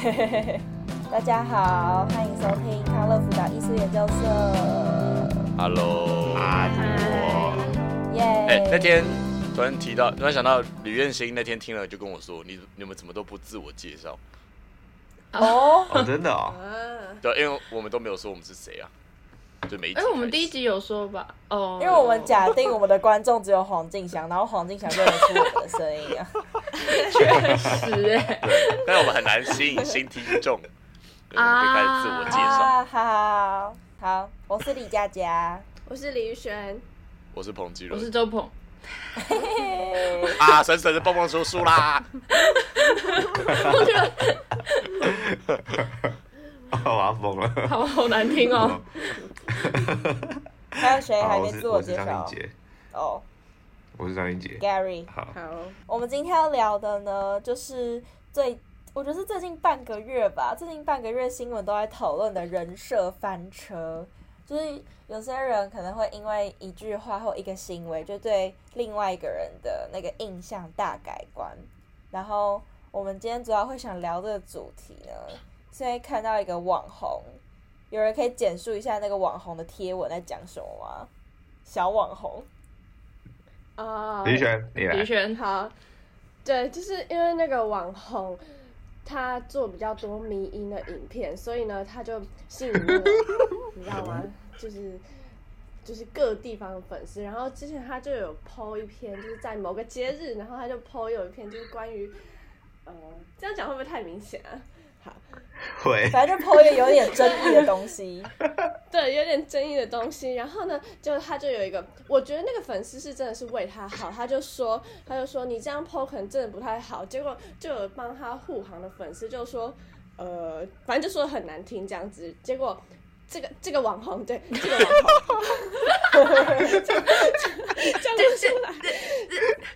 大家好，欢迎收听康乐辅导艺术研究社。Hello，嗨，耶！哎，那天突然提到，突然想到吕彦兴那天听了就跟我说：“你你们怎么都不自我介绍？”哦，哦，真的哦。对，因为我们都没有说我们是谁啊。就没。哎，我们第一集有说吧？哦，因为我们假定我们的观众只有黄静祥，然后黄静祥认得出我们的声音啊。确实哎。对，但是我们很难吸引新听众。啊。可以开始自我介绍。好好好，我是李佳佳，我是李宇轩，我是彭基伦，我是周鹏。啊，神神的蹦蹦叔叔啦！我觉得。我要疯了，好好难听哦。还有谁还没自我介绍？哦，我是张英杰，Gary。好，我们今天要聊的呢，就是最，我觉得是最近半个月吧，最近半个月新闻都在讨论的人设翻车，就是有些人可能会因为一句话或一个行为，就对另外一个人的那个印象大改观。然后我们今天主要会想聊这个主题呢。现在看到一个网红，有人可以简述一下那个网红的贴文在讲什么吗？小网红啊，李璇，李璇，好，对，就是因为那个网红他做比较多迷因的影片，所以呢，他就吸引了，你知道吗？就是就是各地方的粉丝。然后之前他就有 po 一篇，就是在某个节日，然后他就 po 有一篇，就是关于呃，这样讲会不会太明显啊？好，会，反正就 po 一个有点争议的东西，对，有点争议的东西。然后呢，就他就有一个，我觉得那个粉丝是真的是为他好，他就说，他就说你这样 po 可能真的不太好。结果就有帮他护航的粉丝就说，呃，反正就说很难听这样子。结果。这个这个网红对这个网红，这样出来，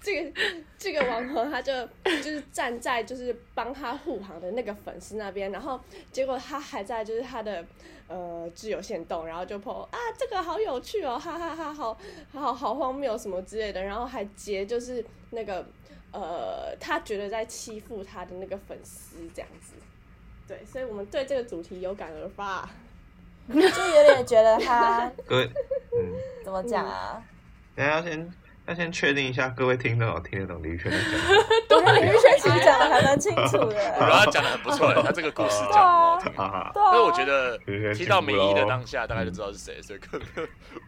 这个 这个网红他就就是站在就是帮他护航的那个粉丝那边，然后结果他还在就是他的呃自由限动，然后就 po 啊这个好有趣哦，哈哈哈，好好好荒谬什么之类的，然后还截就是那个呃他觉得在欺负他的那个粉丝这样子，对，所以我们对这个主题有感而发。就有点觉得他，怎么讲啊？大家要先要先确定一下，各位听众有听得懂李宇轩的讲我觉得李宇轩其实讲的还蛮清楚的，我觉得他讲的很不错，他这个故事讲的很好听。哈哈，但是我觉得听到名义的当下，大概就知道是谁，所以可能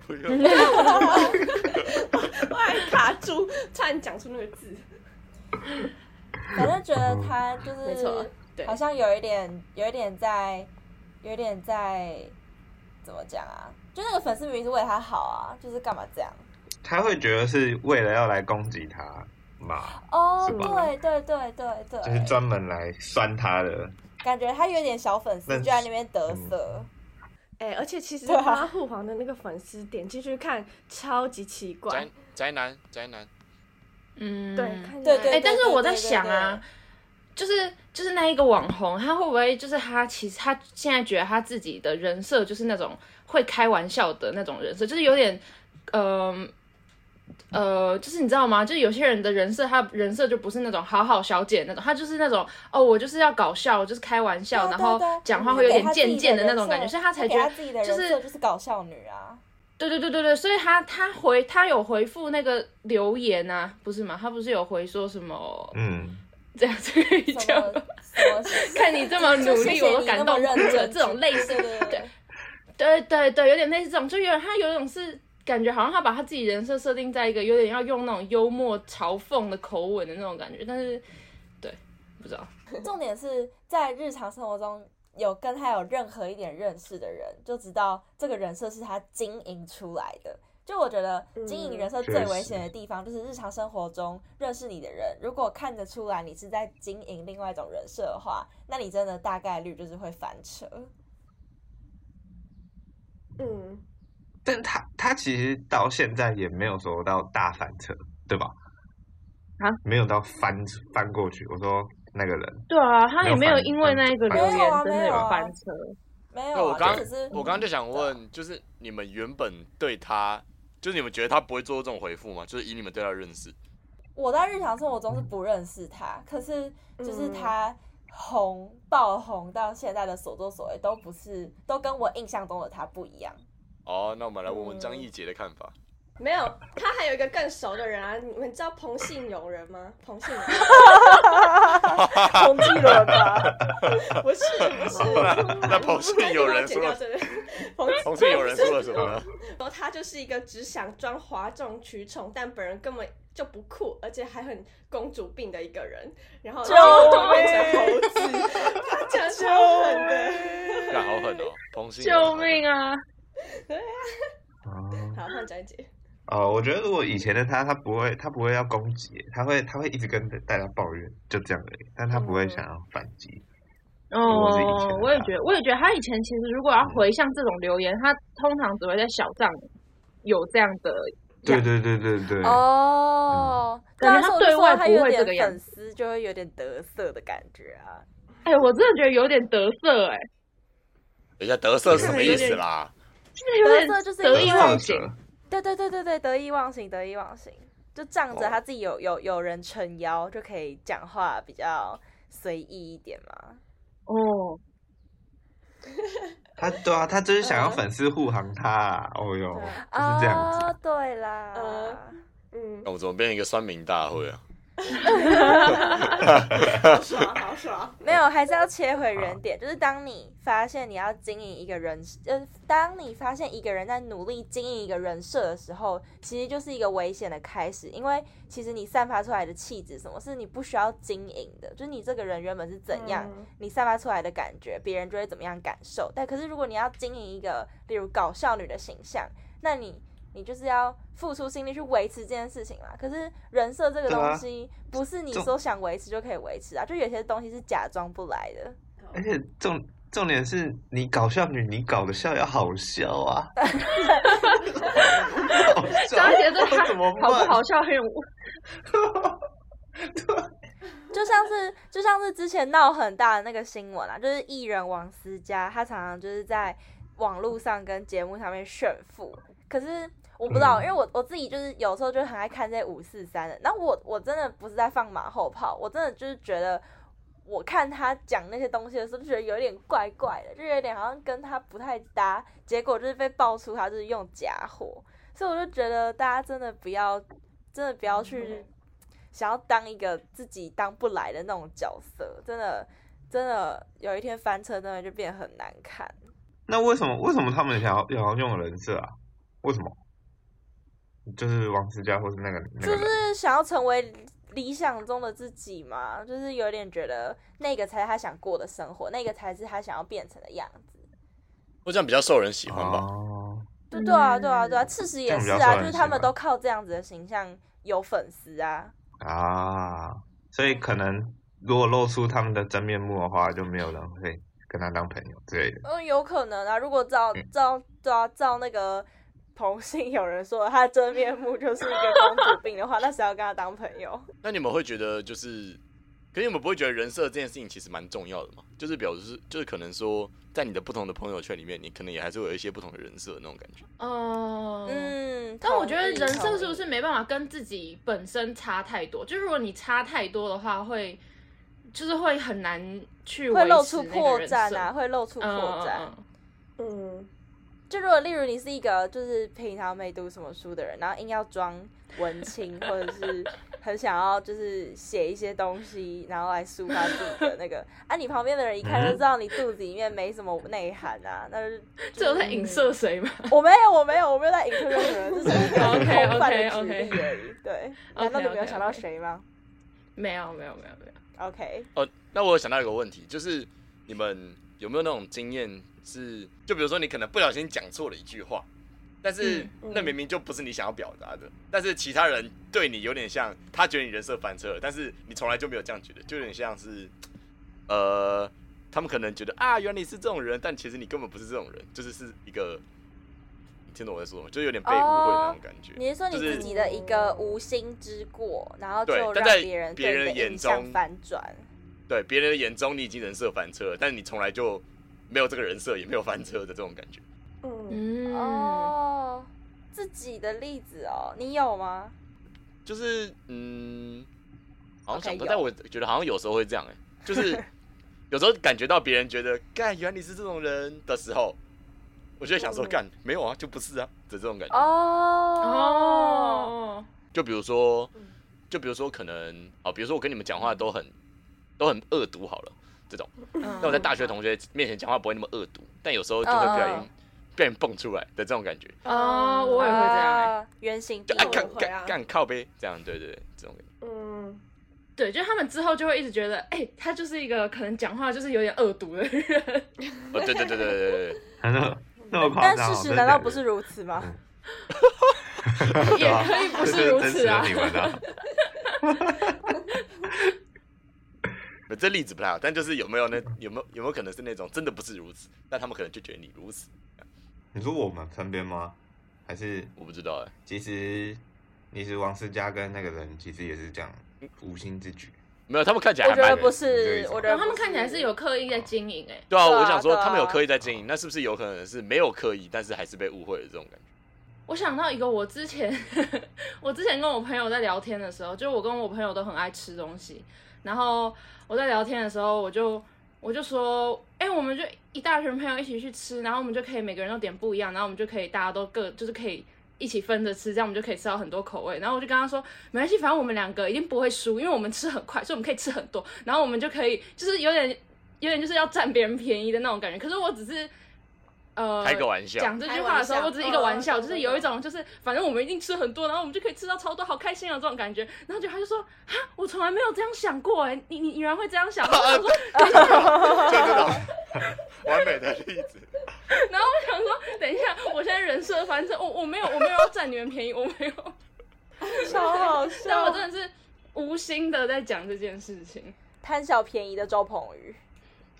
不用。我还卡住，差点讲出那个字。反正觉得他就是，好像有一点，有一点在，有点在。怎么讲啊？就那个粉丝明明是为他好啊，就是干嘛这样？他会觉得是为了要来攻击他嘛？哦，对对对对对，就是专门来酸他的。感觉他有点小粉丝就在那边得瑟。哎、嗯欸，而且其实他护航的那个粉丝点进去看，超级奇怪。宅宅男宅男，嗯，对对对。哎，但是我在想啊。就是就是那一个网红，他会不会就是他？其实他现在觉得他自己的人设就是那种会开玩笑的那种人设，就是有点，呃呃，就是你知道吗？就是有些人的人设，他人设就不是那种好好小姐那种，他就是那种哦，我就是要搞笑，就是开玩笑，然后讲话会有点贱贱的那种感觉，所以他才觉得就是就是搞笑女啊。对对对对对，所以他他回他有回复那个留言啊，不是吗？他不是有回说什么？嗯。这样子可以讲，看你这么努力，我都感动哭了。这种类似的，对，对对对，有点类似这种，就有点他有一种是感觉好像他把他自己人设设定在一个有点要用那种幽默嘲讽的口吻的那种感觉，但是对，不知道。重点是在日常生活中有跟他有任何一点认识的人，就知道这个人设是他经营出来的。就我觉得经营人设最危险的地方，就是日常生活中认识你的人，如果看得出来你是在经营另外一种人设的话，那你真的大概率就是会翻车。嗯，但他他其实到现在也没有说到大翻车，对吧？啊，没有到翻翻过去。我说那个人，对啊，他也没有因为那一个留言真的有翻车。没有，我刚只是我刚刚就想问，就是你们原本对他。就是你们觉得他不会做这种回复吗？就是以你们对他的认识，我在日常生活中是不认识他，可是就是他红爆红到现在的所作所为，都不是都跟我印象中的他不一样。哦，那我们来问问张艺杰的看法。嗯没有，他还有一个更熟的人啊！你们知道彭信友人吗？彭信友人，彭继伦吧？不是不是，那彭信友人说了，彭信友人说了什么呢？说他就是一个只想装哗众取宠，但本人根本就不酷，而且还很公主病的一个人。然后就变成猴子，他讲超狠的，那好狠哦！彭姓救命啊！对啊，好，换翟姐。哦，我觉得如果以前的他，他不会，他不会要攻击，他会，他会一直跟大家抱怨，就这样而已。但他不会想要反击。哦，我也觉得，我也觉得他以前其实如果要回向这种留言，嗯、他通常只会在小账有这样的。对对对对对。哦，感觉他对外不会这个样粉丝就会有点得瑟的感觉啊。哎、欸，我真的觉得有点得瑟哎、欸。人家得瑟是什么意思啦？得瑟就是得意忘形。对对对对对，得意忘形，得意忘形，就仗着他自己有有有人撑腰，就可以讲话比较随意一点嘛。哦，他对啊，他就是想要粉丝护航他，啊，哦哟，是这样子。哦，对啦，嗯，那我怎么变成一个酸民大会啊？好爽，好爽！没有，还是要切回原点，就是当你发现你要经营一个人，呃，当你发现一个人在努力经营一个人设的时候，其实就是一个危险的开始，因为其实你散发出来的气质，什么是你不需要经营的，就是你这个人原本是怎样，你散发出来的感觉，别人就会怎么样感受。但可是如果你要经营一个，例如搞笑女的形象，那你。你就是要付出心力去维持这件事情嘛，可是人设这个东西不是你说想维持就可以维持啊，就有些东西是假装不来的。而且重重点是你搞笑女，你搞的笑要好笑啊。张杰这他 好不好笑很有。就像是就像是之前闹很大的那个新闻啊，就是艺人王思佳，他常常就是在网络上跟节目上面炫富，可是。我不知道，因为我我自己就是有时候就很爱看这些五四三的，那我我真的不是在放马后炮，我真的就是觉得，我看他讲那些东西的时候，就觉得有点怪怪的，就有点好像跟他不太搭，结果就是被爆出他就是用假货，所以我就觉得大家真的不要，真的不要去想要当一个自己当不来的那种角色，真的真的有一天翻车，真的就变得很难看。那为什么为什么他们想要想要用人设啊？为什么？就是王思佳，或是那个，那个，就是想要成为理想中的自己嘛，就是有点觉得那个才是他想过的生活，那个才是他想要变成的样子。我这样比较受人喜欢吧？哦、对对啊，对啊，对啊，事实也是啊，就是他们都靠这样子的形象有粉丝啊。啊，所以可能如果露出他们的真面目的话，就没有人会跟他当朋友之类的。嗯，有可能啊，如果照照照那个。同性有人说他真面目就是一个公主病的话，那谁要跟他当朋友？那你们会觉得就是，可是你们不会觉得人设这件事情其实蛮重要的吗？就是表示，就是可能说，在你的不同的朋友圈里面，你可能也还是会有一些不同的人设那种感觉。哦，嗯，但我觉得人设是不是没办法跟自己本身差太多？就如果你差太多的话，会就是会很难去会露出破绽啊，会露出破绽。嗯。嗯就如果例如你是一个就是平常没读什么书的人，然后硬要装文青，或者是很想要就是写一些东西，然后来抒发自己的那个，啊，你旁边的人一看就知道你肚子里面没什么内涵啊，那是这有在影射谁吗？我没有，我没有，我没有在影射任何人，这是一个空泛的举例而已。对，难道 你没有想到谁吗？没有，没有，没有，没有。OK。哦，那我有想到一个问题，就是你们有没有那种经验？是，就比如说你可能不小心讲错了一句话，但是那明明就不是你想要表达的，但是其他人对你有点像，他觉得你人设翻车了，但是你从来就没有这样觉得，就有点像是，呃，他们可能觉得啊，原来你是这种人，但其实你根本不是这种人，就是是一个，你听懂我在说什么？就有点被误会的那种感觉。哦、你是说你自己的一个无心之过，然后就让别人别人眼中反转？对，别人的眼中你已经人设翻车了，但是你从来就。没有这个人设，也没有翻车的这种感觉。嗯。哦，自己的例子哦，你有吗？就是嗯，好像想不到，但我觉得好像有时候会这样哎、欸，就是有时候感觉到别人觉得干，原来你是这种人的时候，我就会想说干、嗯，没有啊，就不是啊的这种感觉。哦，就比如说，就比如说可能哦，比如说我跟你们讲话都很都很恶毒好了，这种。那我在大学同学面前讲话不会那么恶毒，但有时候就会不小心被人蹦出来的这种感觉。哦，我也会这样，原形就爱干干干靠背这样，对对对，这种感觉。嗯。对，就他们之后就会一直觉得，哎、欸，他就是一个可能讲话就是有点恶毒的人。哦，对对对对对对，那么夸张。但事实难道不是如此吗？也可以不是如此啊。这例子不太好，但就是有没有那有没有有没有可能是那种真的不是如此，但他们可能就觉得你如此。你说我们身边吗？还是我不知道哎。其实，其实王思佳跟那个人其实也是这样。无心之举，没有，他们看起来还蛮，我觉得不是，我觉得他们看起来是有刻意在经营，哎，对啊，我想说他们有刻意在经营，那是不是有可能是没有刻意，但是还是被误会的这种感觉？我想到一个，我之前 我之前跟我朋友在聊天的时候，就我跟我朋友都很爱吃东西，然后我在聊天的时候，我就我就说，哎，我们就一大群朋友一起去吃，然后我们就可以每个人都点不一样，然后我们就可以大家都各就是可以。一起分着吃，这样我们就可以吃到很多口味。然后我就跟他说，没关系，反正我们两个一定不会输，因为我们吃很快，所以我们可以吃很多。然后我们就可以，就是有点，有点就是要占别人便宜的那种感觉。可是我只是。呃，开个玩笑。讲这句话的时候，我只是一个玩笑，就是有一种，就是反正我们一定吃很多，然后我们就可以吃到超多，好开心啊，这种感觉。然后就他就说，啊，我从来没有这样想过，哎，你你原来会这样想？我说，等一下，就这种完美的例子。然后我想说，等一下，我现在人设反正，我我没有我没有要占你们便宜，我没有，超好笑。但我真的是无心的在讲这件事情，贪小便宜的周鹏宇。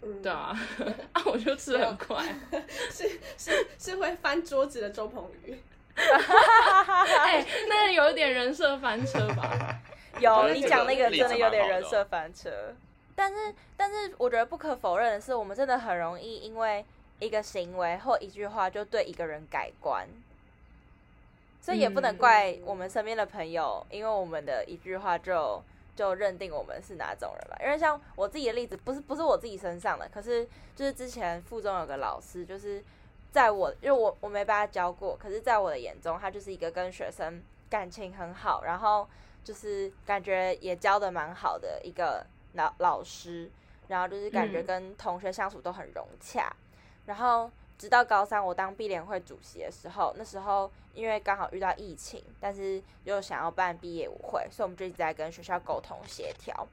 嗯，对啊，啊，我就吃很快，是是是会翻桌子的周鹏宇，哎、欸，那有一点人设翻车吧？有，你讲那个真的有点人设翻车，但是但是我觉得不可否认的是，我们真的很容易因为一个行为或一句话就对一个人改观，所以也不能怪我们身边的朋友，因为我们的一句话就。就认定我们是哪种人吧，因为像我自己的例子，不是不是我自己身上的，可是就是之前附中有个老师，就是在我因为我我没把他教过，可是在我的眼中，他就是一个跟学生感情很好，然后就是感觉也教的蛮好的一个老老师，然后就是感觉跟同学相处都很融洽，然后。直到高三，我当毕联会主席的时候，那时候因为刚好遇到疫情，但是又想要办毕业舞会，所以我们就一直在跟学校沟通协调。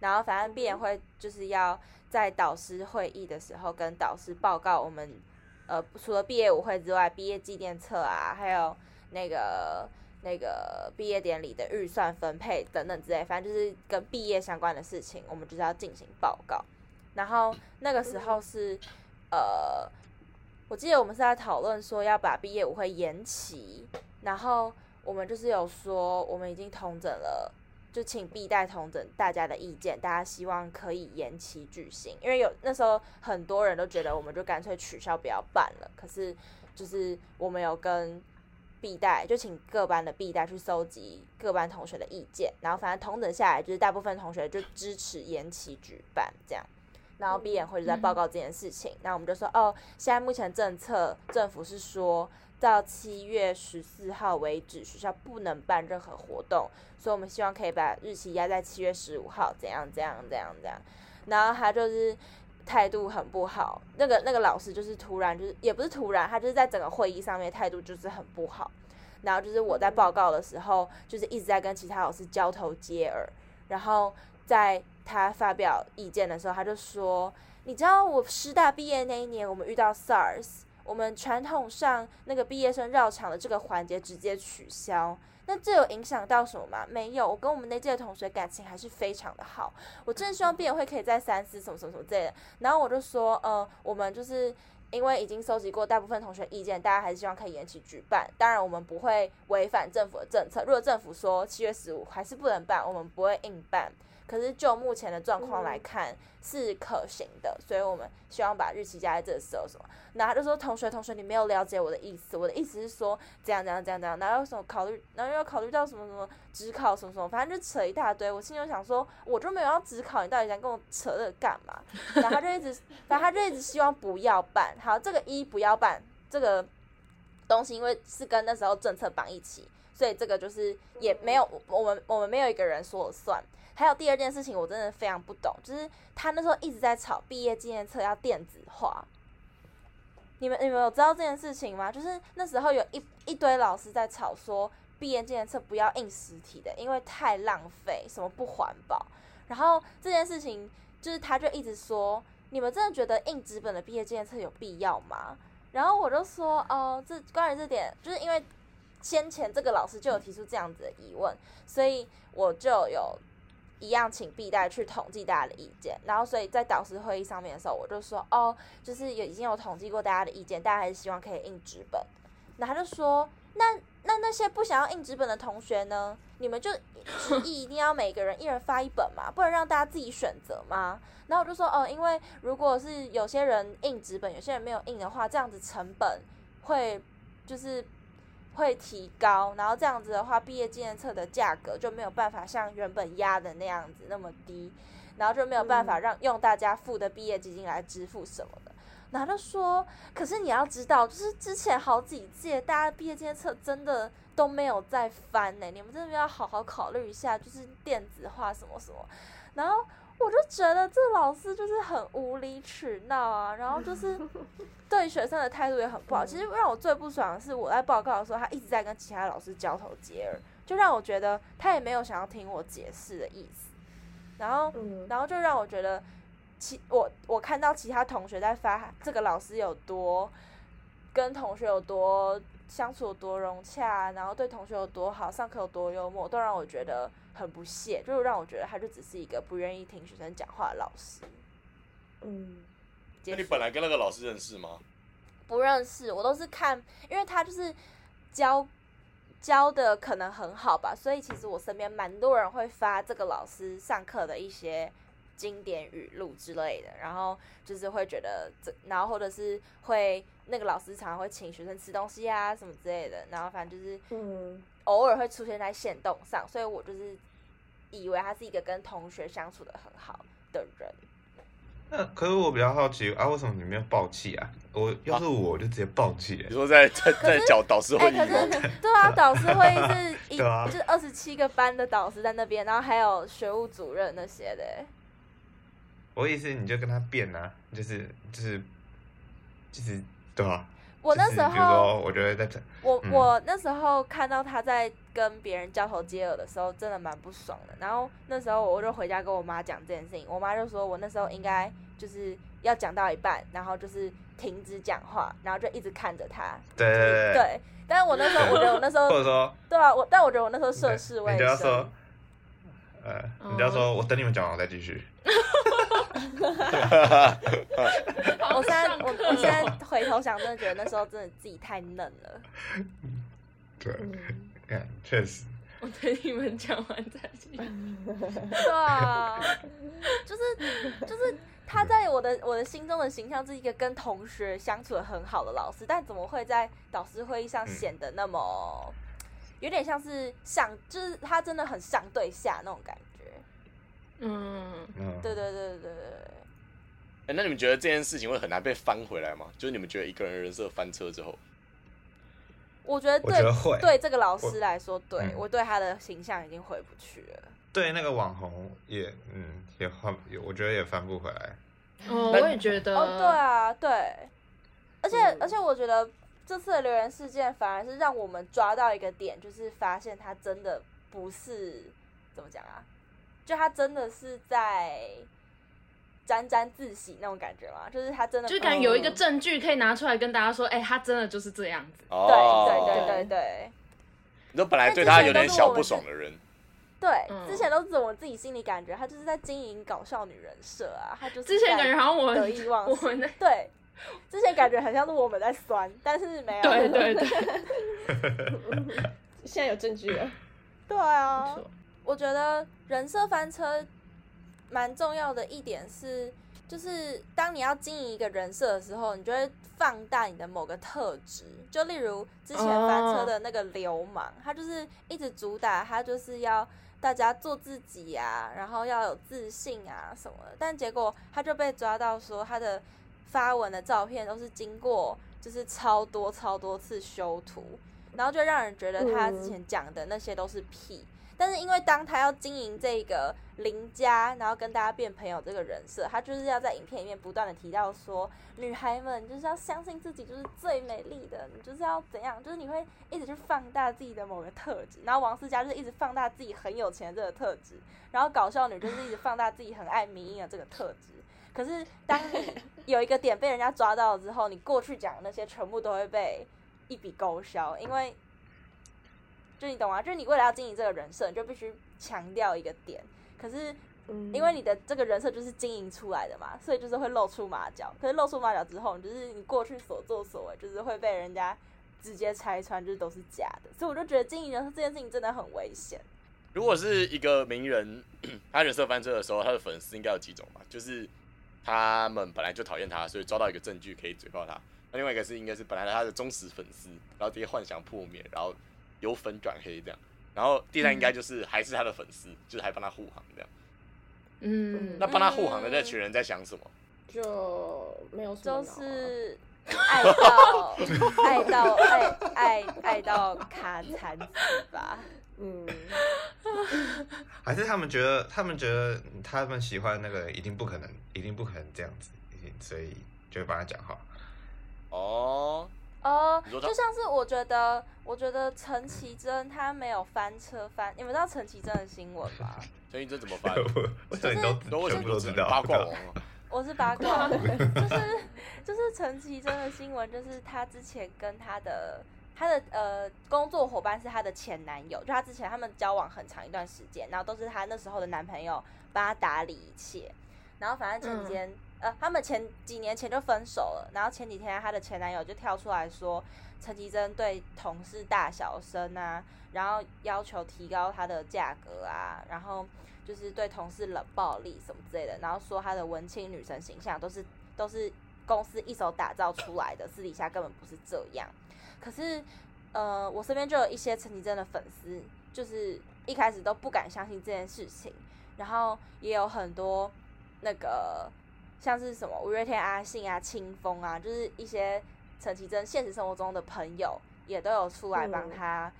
然后反正毕联会就是要在导师会议的时候跟导师报告我们，呃，除了毕业舞会之外，毕业纪念册啊，还有那个那个毕业典礼的预算分配等等之类，反正就是跟毕业相关的事情，我们就是要进行报告。然后那个时候是呃。我记得我们是在讨论说要把毕业舞会延期，然后我们就是有说我们已经同整了，就请必带同整大家的意见，大家希望可以延期举行，因为有那时候很多人都觉得我们就干脆取消不要办了，可是就是我们有跟必带就请各班的必带去搜集各班同学的意见，然后反正同整下来就是大部分同学就支持延期举办这样。然后 B 眼会就在报告这件事情，那、嗯、我们就说哦，现在目前政策政府是说到七月十四号为止，学校不能办任何活动，所以我们希望可以把日期压在七月十五号，怎样怎样怎样怎样。然后他就是态度很不好，那个那个老师就是突然就是也不是突然，他就是在整个会议上面态度就是很不好。然后就是我在报告的时候，就是一直在跟其他老师交头接耳，然后在。他发表意见的时候，他就说：“你知道我师大毕业那一年，我们遇到 SARS，我们传统上那个毕业生绕场的这个环节直接取消。那这有影响到什么吗？没有，我跟我们那届的同学感情还是非常的好。我真的希望毕业会可以再三思什么什么什么之类的。然后我就说，呃，我们就是因为已经搜集过大部分同学意见，大家还是希望可以延期举办。当然，我们不会违反政府的政策。如果政府说七月十五还是不能办，我们不会硬办。”可是就目前的状况来看是可行的，所以我们希望把日期加在这时候什么。然后他就说：“同学，同学，你没有了解我的意思，我的意思是说这样这样这样这样，然后有什么考虑，然后又要考虑到什么什么只考什么什么，反正就扯一大堆。我心里就想说，我就没有要只考，你到底想跟我扯这干嘛？然后他就一直，反正他就一直希望不要办。好，这个一不要办这个东西，因为是跟那时候政策绑一起，所以这个就是也没有我们我们没有一个人说了算。还有第二件事情，我真的非常不懂，就是他那时候一直在吵毕业纪念册要电子化。”你们你们有知道这件事情吗？就是那时候有一一堆老师在吵说毕业纪念册不要印实体的，因为太浪费，什么不环保。然后这件事情就是他就一直说，你们真的觉得印纸本的毕业纪念册有必要吗？然后我就说，哦，这关于这点，就是因为先前这个老师就有提出这样子的疑问，所以我就有。一样，请必带去统计大家的意见，然后所以在导师会议上面的时候，我就说哦，就是有已经有统计过大家的意见，大家还是希望可以印纸本。然后他就说，那那那些不想要印纸本的同学呢？你们就提议一定要每个人一人发一本嘛，不能让大家自己选择吗？然后我就说哦，因为如果是有些人印纸本，有些人没有印的话，这样子成本会就是。会提高，然后这样子的话，毕业纪念册的价格就没有办法像原本压的那样子那么低，然后就没有办法让用大家付的毕业基金来支付什么的。然后就说，可是你要知道，就是之前好几届大家毕业纪念册真的都没有再翻呢，你们真的要好好考虑一下，就是电子化什么什么。然后。我就觉得这老师就是很无理取闹啊，然后就是 对学生的态度也很不好。其实让我最不爽的是，我在报告的时候，他一直在跟其他老师交头接耳，就让我觉得他也没有想要听我解释的意思。然后，然后就让我觉得其我我看到其他同学在发这个老师有多跟同学有多相处有多融洽，然后对同学有多好，上课有多幽默，都让我觉得。很不屑，就是让我觉得他就只是一个不愿意听学生讲话的老师。嗯，那你本来跟那个老师认识吗？不认识，我都是看，因为他就是教教的可能很好吧，所以其实我身边蛮多人会发这个老师上课的一些经典语录之类的，然后就是会觉得这，然后或者是会那个老师常常会请学生吃东西啊什么之类的，然后反正就是嗯。偶尔会出现在线动上，所以我就是以为他是一个跟同学相处的很好的人。那可是我比较好奇啊，为什么你没有爆气啊？我要是我就直接爆气。你说在在在讲导师会议？欸、可是对啊，导师会议是 一就是二十七个班的导师在那边，然后还有学务主任那些的。我意思你就跟他辩啊，就是就是就是对吧？我那时候，我觉得在这，我我那时候看到他在跟别人交头接耳的时候，真的蛮不爽的。然后那时候我就回家跟我妈讲这件事情，我妈就说我那时候应该就是要讲到一半，然后就是停止讲话，然后就一直看着他。对对对，对。但是我那时候，我觉得我那时候，或者说，对啊，我但我觉得我那时候涉世未深。你就要说，呃，你就要说我等你们讲完我再继续。我现在我我现在回头想，真的觉得那时候真的自己太嫩了。对，看，确实。我等你们讲完再去。对啊，就是就是他在我的我的心中的形象是一个跟同学相处的很好的老师，但怎么会在导师会议上显得那么有点像是像，就是他真的很上对下那种感觉。嗯，对对对对对对。哎，那你们觉得这件事情会很难被翻回来吗？就是你们觉得一个人人设翻车之后，我觉得对，对这个老师来说，对我对他的形象已经回不去了。对那个网红也，嗯，也翻，我觉得也翻不回来。哦，我也觉得。哦，对啊，对。而且而且，我觉得这次的留言事件反而是让我们抓到一个点，就是发现他真的不是怎么讲啊？就他真的是在沾沾自喜那种感觉吗？就是他真的，就感觉有一个证据可以拿出来跟大家说，哎、欸，他真的就是这样子。哦、对对对对对。你说本来对他有点小不爽的人，对，之前都是我自己心里感觉他就是在经营搞笑女人设啊，他就是之前感觉好像我们得意忘形，对，之前感觉很像是我们在酸，但是没有，对对对，现在有证据了，对啊。我觉得人设翻车蛮重要的一点是，就是当你要经营一个人设的时候，你就会放大你的某个特质。就例如之前翻车的那个流氓，他就是一直主打他就是要大家做自己啊，然后要有自信啊什么的。但结果他就被抓到说他的发文的照片都是经过就是超多超多次修图，然后就让人觉得他之前讲的那些都是屁。但是因为当他要经营这个邻家，然后跟大家变朋友这个人设，他就是要在影片里面不断的提到说，女孩们就是要相信自己就是最美丽的，你就是要怎样，就是你会一直去放大自己的某个特质。然后王思佳就是一直放大自己很有钱的这个特质，然后搞笑女就是一直放大自己很爱迷因的这个特质。可是当你有一个点被人家抓到了之后，你过去讲的那些全部都会被一笔勾销，因为。就你懂吗？就是你为了要经营这个人设，你就必须强调一个点。可是，因为你的这个人设就是经营出来的嘛，所以就是会露出马脚。可是露出马脚之后，就是你过去所作所为，就是会被人家直接拆穿，就是都是假的。所以我就觉得经营人设这件事情真的很危险。如果是一个名人，他人设翻车的时候，他的粉丝应该有几种嘛？就是他们本来就讨厌他，所以抓到一个证据可以嘴爆他。那另外一个是应该是本来他的忠实粉丝，然后这些幻想破灭，然后。由粉转黑这样，然后第三应该就是还是他的粉丝，嗯、就是还帮他护航这样。嗯，那帮他护航的那群人在想什么？就没有什么，就是爱到 爱到爱爱爱到卡惨死吧。嗯，还是他们觉得他们觉得他们喜欢那个一定不可能，一定不可能这样子，所以就会帮他讲话。哦。哦，就像是我觉得，我觉得陈绮贞她没有翻车翻，你们知道陈绮贞的新闻吗？陈绮贞怎么翻？我这都都全部都知道。八卦王，我是八卦，就是就是陈绮贞的新闻，就是她之前跟她的她的呃工作伙伴是她的前男友，就她之前他们交往很长一段时间，然后都是她那时候的男朋友帮她打理一切，然后反正前几天。呃，他们前几年前就分手了，然后前几天她的前男友就跳出来说，陈绮贞对同事大小声啊，然后要求提高她的价格啊，然后就是对同事冷暴力什么之类的，然后说她的文青女神形象都是都是公司一手打造出来的，私底下根本不是这样。可是，呃，我身边就有一些陈绮贞的粉丝，就是一开始都不敢相信这件事情，然后也有很多那个。像是什么五月天阿信啊、清风啊，就是一些陈绮贞现实生活中的朋友，也都有出来帮他，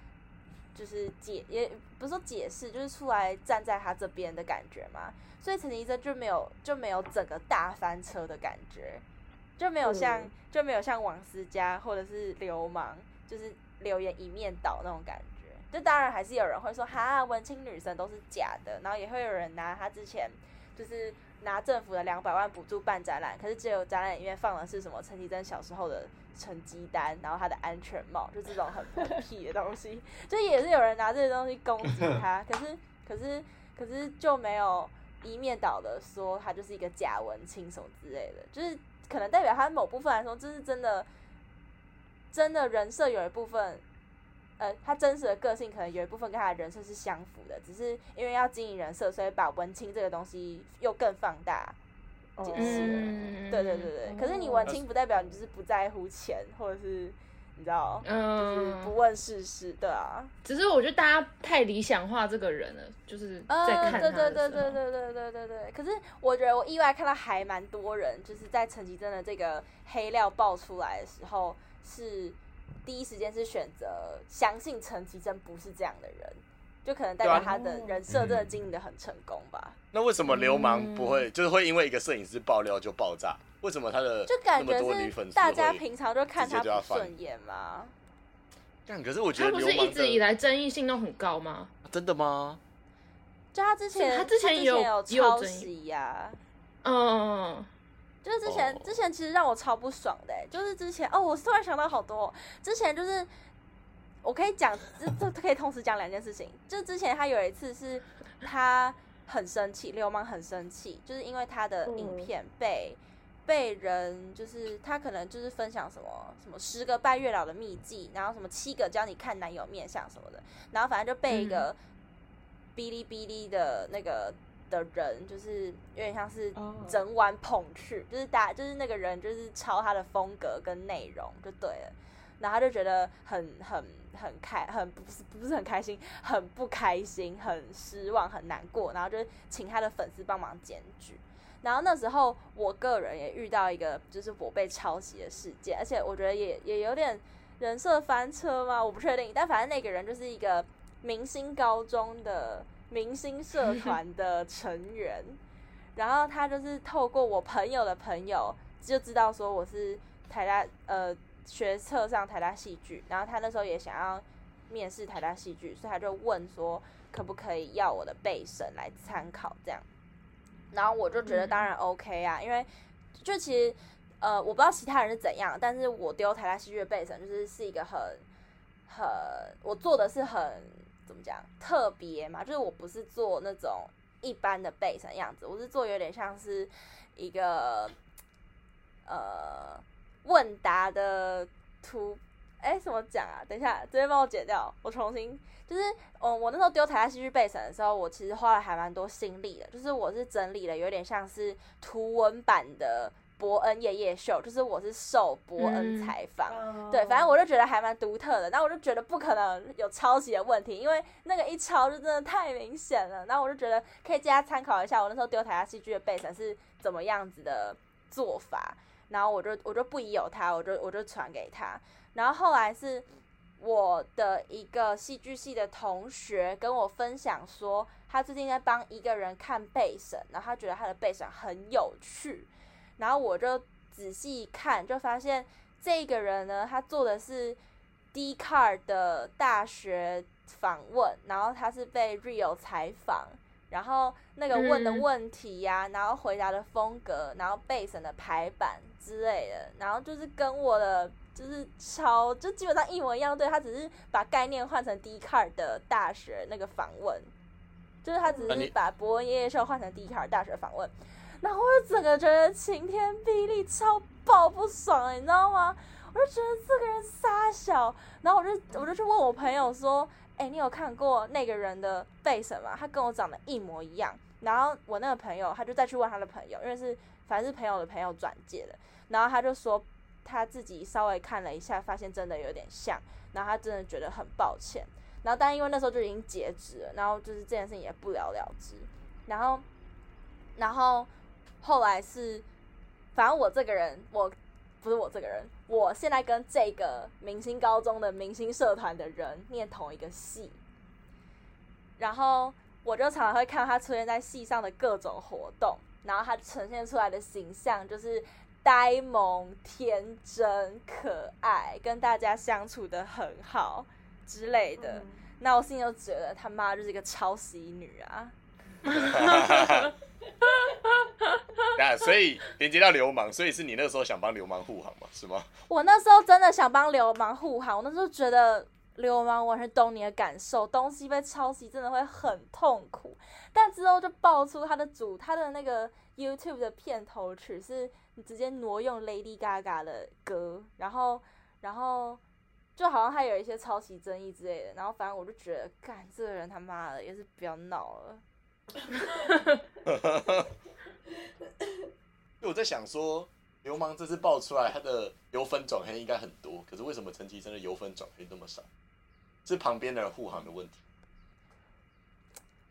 就是解，也不是说解释，就是出来站在他这边的感觉嘛。所以陈绮贞就没有就没有整个大翻车的感觉，就没有像就没有像王思佳或者是流氓，就是留言一面倒那种感觉。就当然还是有人会说哈，文青女神都是假的，然后也会有人拿他之前就是。拿政府的两百万补助办展览，可是只有展览里面放的是什么陈绮贞小时候的成绩单，然后她的安全帽，就这种很 屁的东西，就也是有人拿这些东西攻击他，可是可是可是就没有一面倒的说他就是一个假文青什么之类的，就是可能代表他某部分来说，就是真的，真的人设有一部分。呃，他真实的个性可能有一部分跟他的人设是相符的，只是因为要经营人设，所以把文青这个东西又更放大解释了。嗯、对对对对，可是你文青不代表你就是不在乎钱，或者是你知道，就是不问世事，对啊。只是我觉得大家太理想化这个人了，就是在看他的时候。对对对对对对对对对。可是我觉得我意外看到还蛮多人，就是在陈绮贞的这个黑料爆出来的时候是。第一时间是选择相信陈绮贞不是这样的人，就可能代表他的人设真的经营的很成功吧。那为什么流氓不会，就是会因为一个摄影师爆料就爆炸？为什么他的就感觉是大家平常就看他不顺眼吗？但可是我觉得他不是一直以来争议性都很高吗？真的吗？就他之前，他之前有有抄袭呀，嗯。就是之前，之前其实让我超不爽的，就是之前哦，我突然想到好多。之前就是我可以讲，这这可以同时讲两件事情。就之前他有一次是他很生气，流氓很生气，就是因为他的影片被被人就是他可能就是分享什么什么十个拜月老的秘籍，然后什么七个教你看男友面相什么的，然后反正就被一个哔哩哔哩的那个的人，就是有点像是整晚捧去，oh. 就是大就是那个人就是抄他的风格跟内容就对了，然后他就觉得很很很开很不是不是很开心，很不开心，很失望，很难过，然后就请他的粉丝帮忙检举。然后那时候我个人也遇到一个就是我被抄袭的事件，而且我觉得也也有点人设翻车嘛，我不确定，但反正那个人就是一个明星高中的明星社团的成员，然后他就是透过我朋友的朋友就知道说我是台大呃学测上台大戏剧，然后他那时候也想要面试台大戏剧，所以他就问说可不可以要我的背审来参考这样。然后我就觉得当然 OK 啊，因为就其实呃我不知道其他人是怎样，但是我丢台大戏剧的备审就是是一个很很我做的是很怎么讲特别嘛，就是我不是做那种一般的背审样子，我是做有点像是一个呃问答的图。哎，怎么讲啊？等一下，直接帮我剪掉，我重新。就是，嗯，我那时候丢台下戏剧背审的时候，我其实花了还蛮多心力的。就是我是整理了有点像是图文版的博恩夜夜秀，就是我是受伯恩采访，嗯、对，反正我就觉得还蛮独特的。然后我就觉得不可能有抄袭的问题，因为那个一抄就真的太明显了。然后我就觉得可以借他参考一下，我那时候丢台下戏剧的背审是怎么样子的做法。然后我就我就不疑有他，我就我就传给他。然后后来是我的一个戏剧系的同学跟我分享说，他最近在帮一个人看背审，然后他觉得他的背审很有趣，然后我就仔细看，就发现这个人呢，他做的是 Dcard 的大学访问，然后他是被 Real 采访，然后那个问的问题呀、啊，然后回答的风格，然后备审的排版之类的，然后就是跟我的。就是超，就基本上一模一样。对，他只是把概念换成 Dcard 的大学那个访问，就是他只是把博恩夜夜秀换成 Dcard 大学访问，然后我就整个觉得晴天霹雳，超爆不爽，你知道吗？我就觉得这个人杀小，然后我就我就去问我朋友说，哎、你有看过那个人的备审吗？他跟我长得一模一样。然后我那个朋友他就再去问他的朋友，因为是反正是朋友的朋友转介的，然后他就说。他自己稍微看了一下，发现真的有点像，然后他真的觉得很抱歉，然后但因为那时候就已经截止了，然后就是这件事情也不了了之，然后，然后后来是，反正我这个人，我不是我这个人，我现在跟这个明星高中的明星社团的人念同一个系，然后我就常常会看到他出现在系上的各种活动，然后他呈现出来的形象就是。呆萌、天真、可爱，跟大家相处的很好之类的，嗯、那我心里就觉得他妈就是一个抄袭女啊！所以连接到流氓，所以是你那时候想帮流氓护航嘛？是吗？我那时候真的想帮流氓护航，我那时候觉得流氓完全懂你的感受，东西被抄袭真的会很痛苦。但之后就爆出他的主，他的那个 YouTube 的片头曲是。你直接挪用 Lady Gaga 的歌，然后，然后就好像还有一些抄袭争议之类的，然后反正我就觉得，干这个人他妈的也是不要闹了。因为我在想说，流氓这次爆出来，他的由粉转黑应该很多，可是为什么陈綺贞的由粉转黑那么少？是旁边的人护航的问题？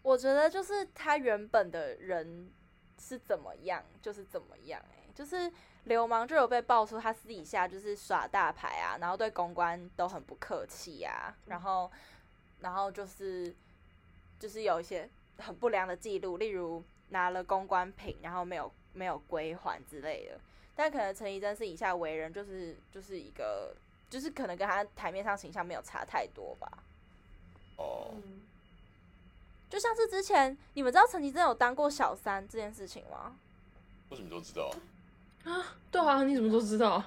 我觉得就是他原本的人是怎么样，就是怎么样、欸就是流氓就有被爆出他私底下就是耍大牌啊，然后对公关都很不客气啊，然后，然后就是就是有一些很不良的记录，例如拿了公关品，然后没有没有归还之类的。但可能陈綺贞是以下为人就是就是一个，就是可能跟他台面上形象没有差太多吧。哦，就像是之前你们知道陈綺贞有当过小三这件事情吗？为什么都知道？啊，对啊，你怎么都知道？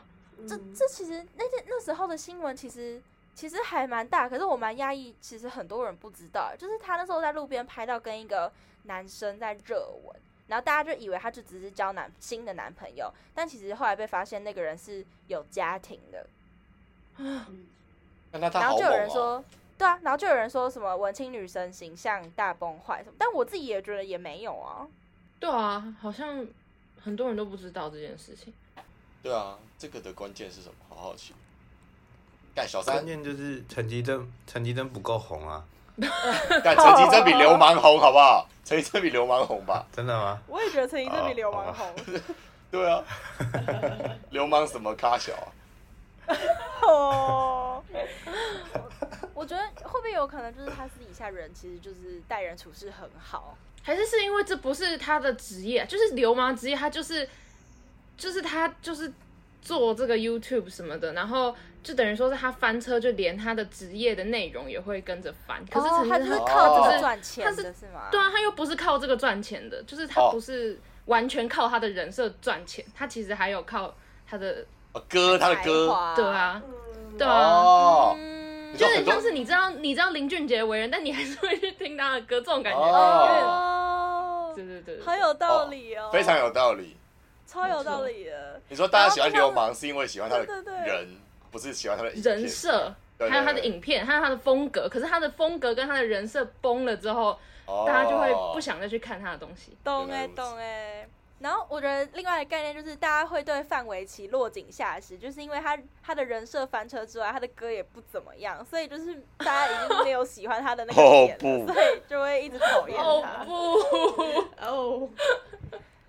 这这其实那天那时候的新闻其实其实还蛮大，可是我蛮压抑，其实很多人不知道，就是他那时候在路边拍到跟一个男生在热吻，然后大家就以为他就只是交男新的男朋友，但其实后来被发现那个人是有家庭的。嗯，然后就有人说，对啊，然后就有人说什么文青女神形象大崩坏什么，但我自己也觉得也没有啊。对啊，好像很多人都不知道这件事情。对啊，这个的关键是什么？好好奇。干小三，关键就是陈綺贞，陈綺贞不够红啊。干陈綺贞比流氓红，好不好？陈綺贞比流氓红吧？真的吗？我也觉得陈綺贞比流氓红。对啊，流氓什么咖小啊？哦，我觉得会不会有可能就是他私底下人其实就是待人处事很好，还是是因为这不是他的职业，就是流氓职业，他就是就是他就是做这个 YouTube 什么的，然后就等于说是他翻车，就连他的职业的内容也会跟着翻。可是其实他是靠这个赚钱的，是吗？对啊，他又不是靠这个赚钱的，就是他不是完全靠他的人设赚钱，他其实还有靠他的。歌，他的歌，对啊，对啊，就很像是你知道，你知道林俊杰为人，但你还是会去听他的歌，这种感觉，哦，对对对，很有道理哦，非常有道理，超有道理的。你说大家喜欢流氓，是因为喜欢他的人，不是喜欢他的人设，还有他的影片，还有他的风格。可是他的风格跟他的人设崩了之后，大家就会不想再去看他的东西。懂哎，懂哎。然后我觉得另外一个概念就是，大家会对范玮琪落井下石，就是因为他他的人设翻车之外，他的歌也不怎么样，所以就是大家已经没有喜欢他的那个 点了，oh, 所以就会一直讨厌他。哦哦，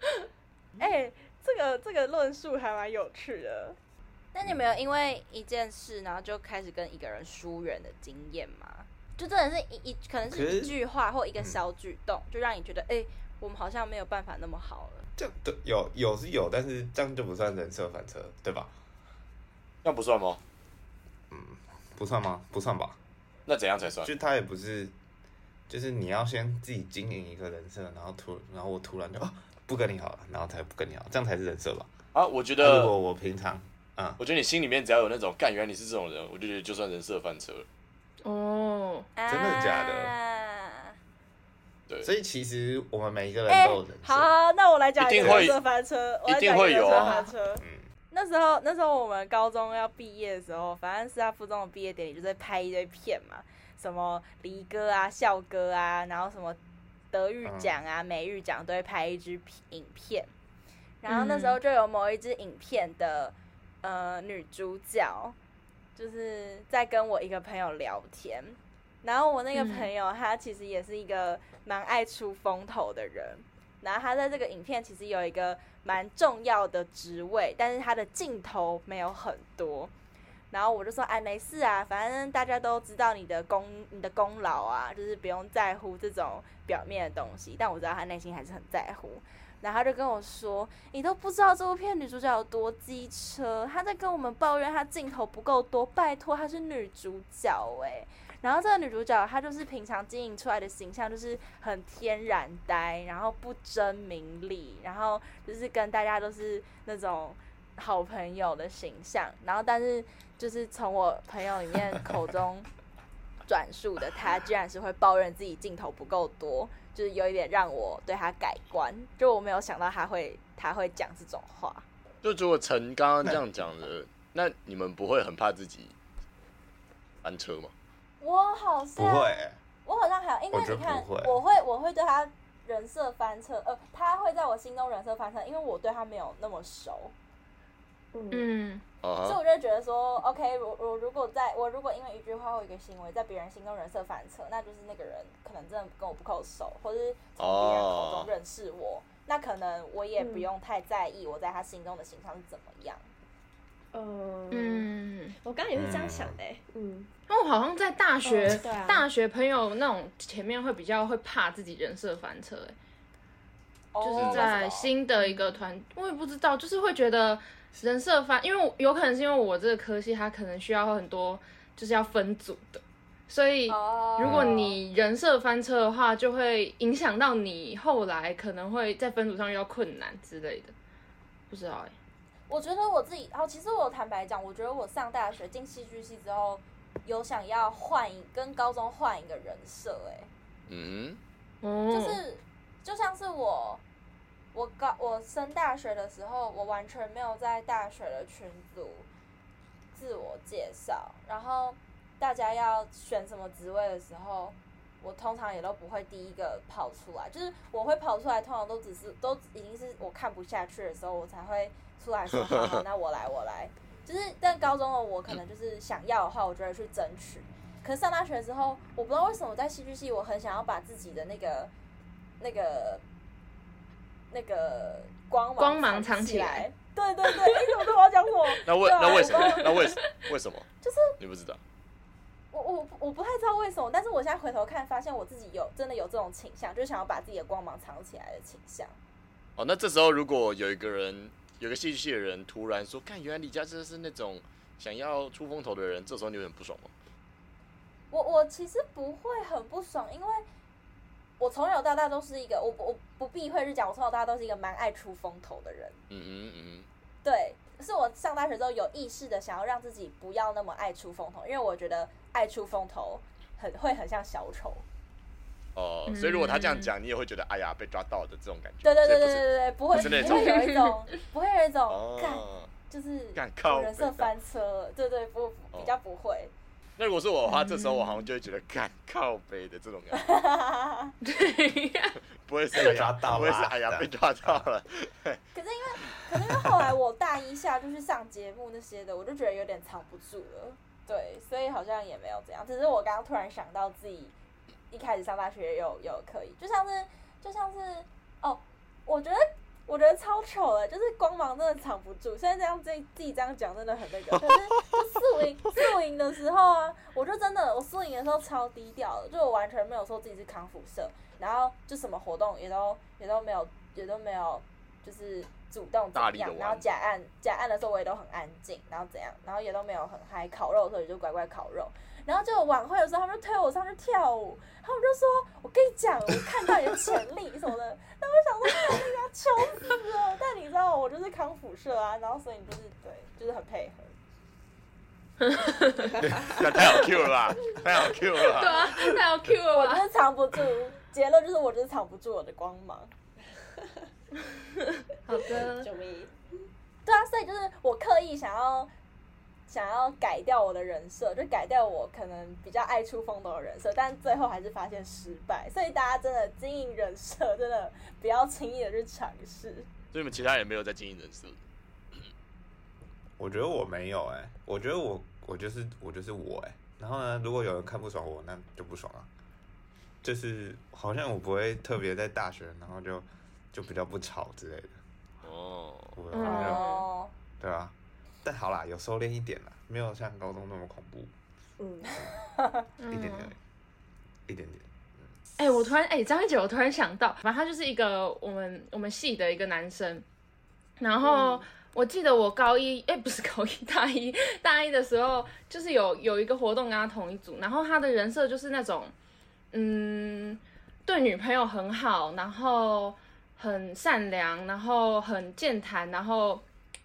哎，这个这个论述还蛮有趣的。那你有没有因为一件事，然后就开始跟一个人疏远的经验吗？就真的是一一可能是一句话或一个小举动，就让你觉得哎，我们好像没有办法那么好了。这对有有是有，但是这样就不算人设反车，对吧？那不算吗？嗯，不算吗？不算吧？那怎样才算？就他也不是，就是你要先自己经营一个人设，然后突然后我突然就啊不跟你好了，然后才不跟你好，这样才是人设吧？啊，我觉得如果我平常，嗯，我觉得你心里面只要有那种干，原来你是这种人，我就觉得就算人设翻车了。哦，真的假的？啊对所以其实我们每一个人都有人设、欸。好，那我来讲一个人设翻车。一定会有啊。嗯。那时候，那时候我们高中要毕业的时候，反正是他附中的毕业典礼，就在拍一堆片嘛，什么离歌啊、校歌啊，然后什么德育奖啊、美育奖都会拍一支影片。然后那时候就有某一支影片的呃女主角，就是在跟我一个朋友聊天。然后我那个朋友，他其实也是一个蛮爱出风头的人。然后他在这个影片其实有一个蛮重要的职位，但是他的镜头没有很多。然后我就说：“哎，没事啊，反正大家都知道你的功、你的功劳啊，就是不用在乎这种表面的东西。”但我知道他内心还是很在乎。然后他就跟我说：“你都不知道这部片女主角有多机车，她在跟我们抱怨她镜头不够多。拜托，她是女主角哎。”然后这个女主角，她就是平常经营出来的形象就是很天然呆，然后不争名利，然后就是跟大家都是那种好朋友的形象。然后但是就是从我朋友里面 口中转述的，他居然是会抱怨自己镜头不够多，就是有一点让我对他改观。就我没有想到他会他会讲这种话。就如果陈刚刚这样讲的，那你们不会很怕自己翻车吗？我好像不会、欸，我好像还有，因为你看，我，我会我会对他人设翻车，呃，他会在我心中人设翻车，因为我对他没有那么熟，嗯，所以我就觉得说，OK，我我如果在我如果因为一句话或一个行为在别人心中人设翻车，那就是那个人可能真的跟我不够熟，或是从别人口中认识我，oh. 那可能我也不用太在意我在他心中的形象是怎么样。嗯嗯，我刚刚也是这样想的，嗯，那我好像在大学，大学朋友那种前面会比较会怕自己人设翻车，哎，就是在新的一个团，我也不知道，就是会觉得人设翻，因为有可能是因为我这个科系，它可能需要很多就是要分组的，所以如果你人设翻车的话，就会影响到你后来可能会在分组上遇到困难之类的，不知道哎。我觉得我自己，哦，其实我坦白讲，我觉得我上大学进戏剧系之后，有想要换一跟高中换一个人设，哎，嗯，就是就像是我，我高我升大学的时候，我完全没有在大学的群组自我介绍，然后大家要选什么职位的时候，我通常也都不会第一个跑出来，就是我会跑出来，通常都只是都已经是我看不下去的时候，我才会出来说好好，那我来我来。就是但高中的我可能就是想要的话，我就会去争取。可是上大学之后，我不知道为什么在戏剧系，我很想要把自己的那个那个那个光芒光芒藏起来。对对对，哎，你怎么我讲什么？那为那为什么？那为为什么？就是你不知道。我我我不太知道为什么，但是我现在回头看，发现我自己有真的有这种倾向，就是想要把自己的光芒藏起来的倾向。哦，那这时候如果有一个人，有个戏剧系的人突然说：“看，原来李佳真是那种想要出风头的人。”这时候你有点不爽吗？我我其实不会很不爽，因为我从小到大都是一个我我不避讳是讲，我从小到大都是一个蛮爱出风头的人。嗯嗯嗯。对，是我上大学之后有意识的想要让自己不要那么爱出风头，因为我觉得爱出风头很会很像小丑。哦、呃，所以如果他这样讲，你也会觉得哎呀被抓到的这种感觉。对对对对对对，不会不会有一种 不会有一种干、哦、就是靠人设翻车，对对不比较不会。哦那如果是我的话，这时候我好像就会觉得，干靠背的这种感觉，对，不会是被抓到，不会是哎呀被抓到了。可是因为，可是因为后来我大一下就是上节目那些的，我就觉得有点藏不住了。对，所以好像也没有怎样。只是我刚刚突然想到自己一开始上大学有有可以，就像是就像是哦，我觉得。我觉得超丑的，就是光芒真的藏不住。现在这样自己自己这样讲真的很那个。可是就宿营宿营的时候啊，我就真的我宿营的时候超低调的，就我完全没有说自己是康复社，然后就什么活动也都也都没有也都没有，就是主动怎样。然后假案假案的时候我也都很安静，然后怎样，然后也都没有很嗨。烤肉的时候也就乖乖烤肉。然后就晚会的时候，他们就推我上去跳舞，然后我就说：“我跟你讲，我看到你的潜力什么的。”然后我想说：“哎呀，丑死了！”但你知道，我就是康复社啊，然后所以你就是对，就是很配合。那太好 Q 了吧？太好 Q 了吧？对啊，太好 Q 了。我就是藏不住，结论就是我就是藏不住我的光芒。好的，救命！对啊，所以就是我刻意想要。想要改掉我的人设，就改掉我可能比较爱出风头的人设，但最后还是发现失败。所以大家真的经营人设，真的不要轻易的去尝试。所以你们其他人没有在经营人设？我觉得我没有哎、欸，我觉得我我就是我就是我哎、欸。然后呢，如果有人看不爽我，那就不爽啊。就是好像我不会特别在大学，然后就就比较不吵之类的。哦，哦，对啊。但好啦，有收敛一点啦，没有像高中那么恐怖。嗯，嗯，一点点，一点点。哎、欸，我突然哎，张一姐，我突然想到，反正他就是一个我们我们系的一个男生。然后、嗯、我记得我高一，哎、欸，不是高一，大一 大一的时候，就是有有一个活动跟他同一组。然后他的人设就是那种，嗯，对女朋友很好，然后很善良，然后很健谈，然后。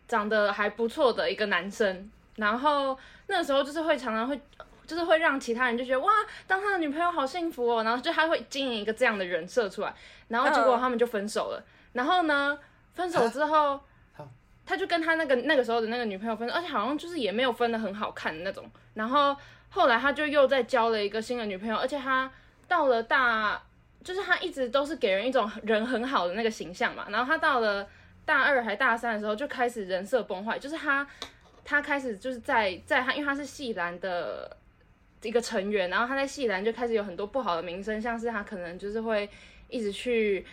长得还不错的一个男生，然后那个时候就是会常常会，就是会让其他人就觉得哇，当他的女朋友好幸福哦，然后就他会经营一个这样的人设出来，然后结果他们就分手了。然后呢，分手之后，他就跟他那个那个时候的那个女朋友分手，而且好像就是也没有分的很好看的那种。然后后来他就又再交了一个新的女朋友，而且他到了大，就是他一直都是给人一种人很好的那个形象嘛。然后他到了。大二还大三的时候就开始人设崩坏，就是他，他开始就是在在他，因为他是系篮的一个成员，然后他在系篮就开始有很多不好的名声，像是他可能就是会一直去，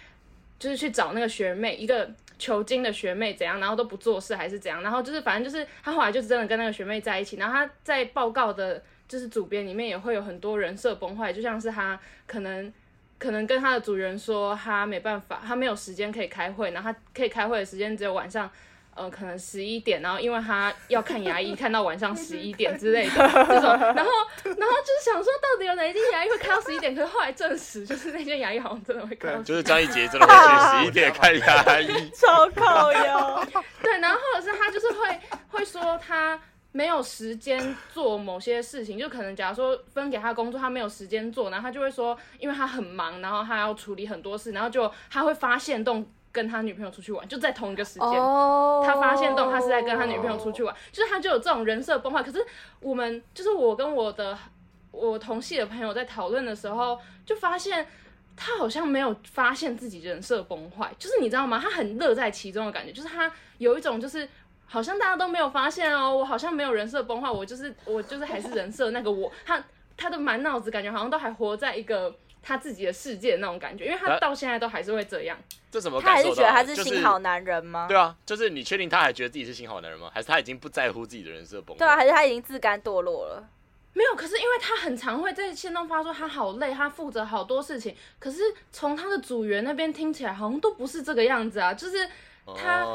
就是去找那个学妹，一个求精的学妹怎样，然后都不做事还是怎样，然后就是反正就是他后来就真的跟那个学妹在一起，然后他在报告的就是主编里面也会有很多人设崩坏，就像是他可能。可能跟他的主人说他没办法，他没有时间可以开会，然后他可以开会的时间只有晚上，呃，可能十一点，然后因为他要看牙医，看到晚上 十一点之类的这种，然后然后就是想说到底有哪一间牙医会开到十一点，可是后来证实就是那间牙医好像真的会开到，就是张一杰真的会去十一点看牙医，超靠腰，对，然后或者是他就是会会说他。没有时间做某些事情，就可能假如说分给他工作，他没有时间做，然后他就会说，因为他很忙，然后他要处理很多事，然后就他会发现动跟他女朋友出去玩，就在同一个时间，oh. 他发现动他是在跟他女朋友出去玩，就是他就有这种人设崩坏。可是我们就是我跟我的我同系的朋友在讨论的时候，就发现他好像没有发现自己人设崩坏，就是你知道吗？他很乐在其中的感觉，就是他有一种就是。好像大家都没有发现哦，我好像没有人设崩坏，我就是我就是还是人设那个我，他他的满脑子感觉好像都还活在一个他自己的世界的那种感觉，因为他到现在都还是会这样。这怎么他还是觉得他是新好男人吗？对啊，就是你确定他还觉得自己是新好男人吗？还是他已经不在乎自己的人设崩坏？对啊，还是他已经自甘堕落了？没有，可是因为他很常会在线动发说他好累，他负责好多事情，可是从他的组员那边听起来好像都不是这个样子啊，就是。他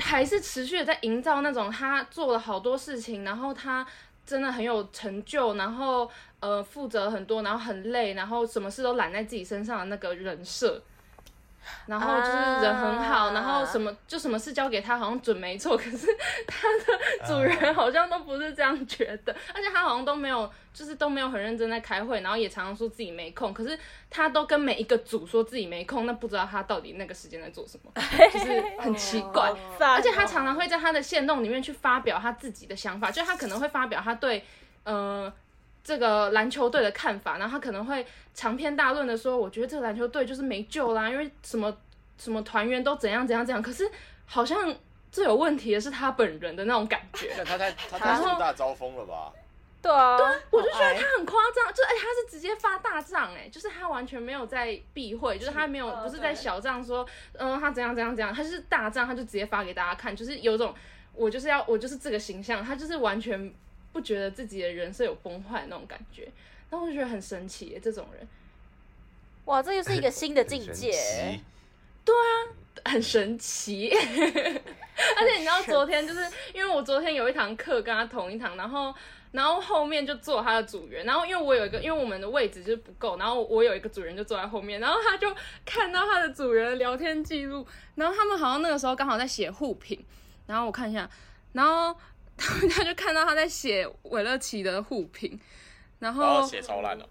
还是持续的在营造那种他做了好多事情，然后他真的很有成就，然后呃负责很多，然后很累，然后什么事都揽在自己身上的那个人设。然后就是人很好，uh, 然后什么就什么事交给他好像准没错，可是他的主人好像都不是这样觉得，而且他好像都没有，就是都没有很认真在开会，然后也常常说自己没空，可是他都跟每一个组说自己没空，那不知道他到底那个时间在做什么，就是很奇怪。而且他常常会在他的线动里面去发表他自己的想法，就他可能会发表他对，呃。这个篮球队的看法，然后他可能会长篇大论的说，我觉得这个篮球队就是没救啦，因为什么什么团员都怎样怎样怎样。可是好像最有问题的是他本人的那种感觉。他太他太树大招风了吧？对啊，对，我就觉得他很夸张，就哎，他是直接发大账哎，就是他完全没有在避讳，就是他没有不是在小账说，嗯，他怎样怎样怎样，他是大账，他就直接发给大家看，就是有种我就是要我就是这个形象，他就是完全。不觉得自己的人设有崩坏那种感觉，那我就觉得很神奇耶，这种人，哇，这又是一个新的境界，对啊，很神奇。而且你知道，昨天就是因为我昨天有一堂课跟他同一堂，然后然后后面就坐他的组员，然后因为我有一个，因为我们的位置就是不够，然后我有一个组员就坐在后面，然后他就看到他的组员的聊天记录，然后他们好像那个时候刚好在写互评，然后我看一下，然后。他就看到他在写韦乐琪的互评，然后写超烂了，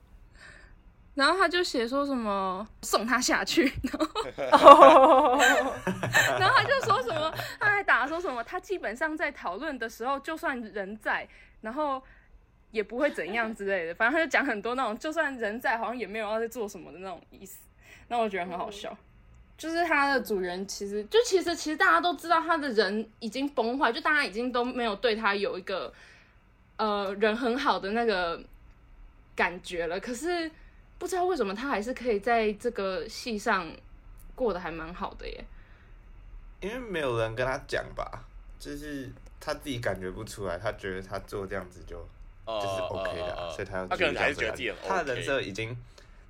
然后他就写说什么送他下去，然后 然后他就说什么，他还打说什么，他基本上在讨论的时候，就算人在，然后也不会怎样之类的，反正他就讲很多那种，就算人在，好像也没有要在做什么的那种意思，那我觉得很好笑。就是他的主人，其实就其实其实大家都知道他的人已经崩坏，就大家已经都没有对他有一个呃人很好的那个感觉了。可是不知道为什么他还是可以在这个戏上过得还蛮好的耶。因为没有人跟他讲吧，就是他自己感觉不出来，他觉得他做这样子就就是 OK 的，啊，所以他要继续这样子。他的人设已经。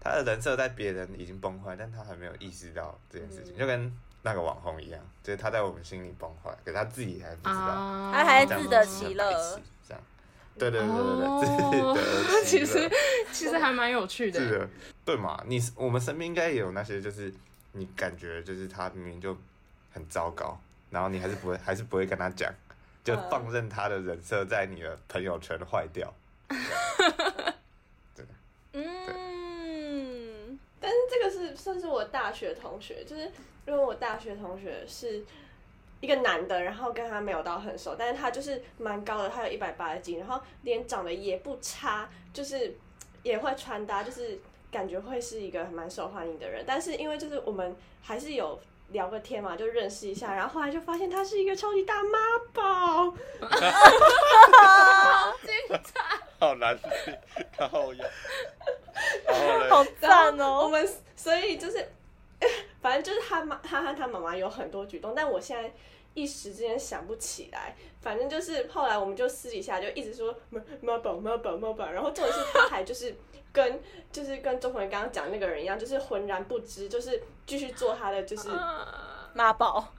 他的人设在别人已经崩坏，但他还没有意识到这件事情，嗯、就跟那个网红一样，就是他在我们心里崩坏，可是他自己还不知道，啊、他还自得其乐，这样，对对对对对，哦、其实其实还蛮有趣的，是的，对嘛？你我们身边应该也有那些，就是你感觉就是他明明就很糟糕，然后你还是不会，还是不会跟他讲，就放任他的人设在你的朋友圈坏掉，对，嗯。这个是算是我大学同学，就是因为我大学同学是一个男的，然后跟他没有到很熟，但是他就是蛮高的，他有一百八十斤，然后脸长得也不差，就是也会穿搭，就是感觉会是一个蛮受欢迎的人。但是因为就是我们还是有聊个天嘛，就认识一下，然后后来就发现她是一个超级大妈宝，好精彩，好难听，好呀。好赞哦！我们所以就是，反正就是他妈，他和他妈妈有很多举动，但我现在一时之间想不起来。反正就是后来我们就私底下就一直说妈妈宝妈宝妈宝，然后重点是他还就是跟就是跟周鹏刚刚讲那个人一样，就是浑然不知，就是继续做他的就是妈宝，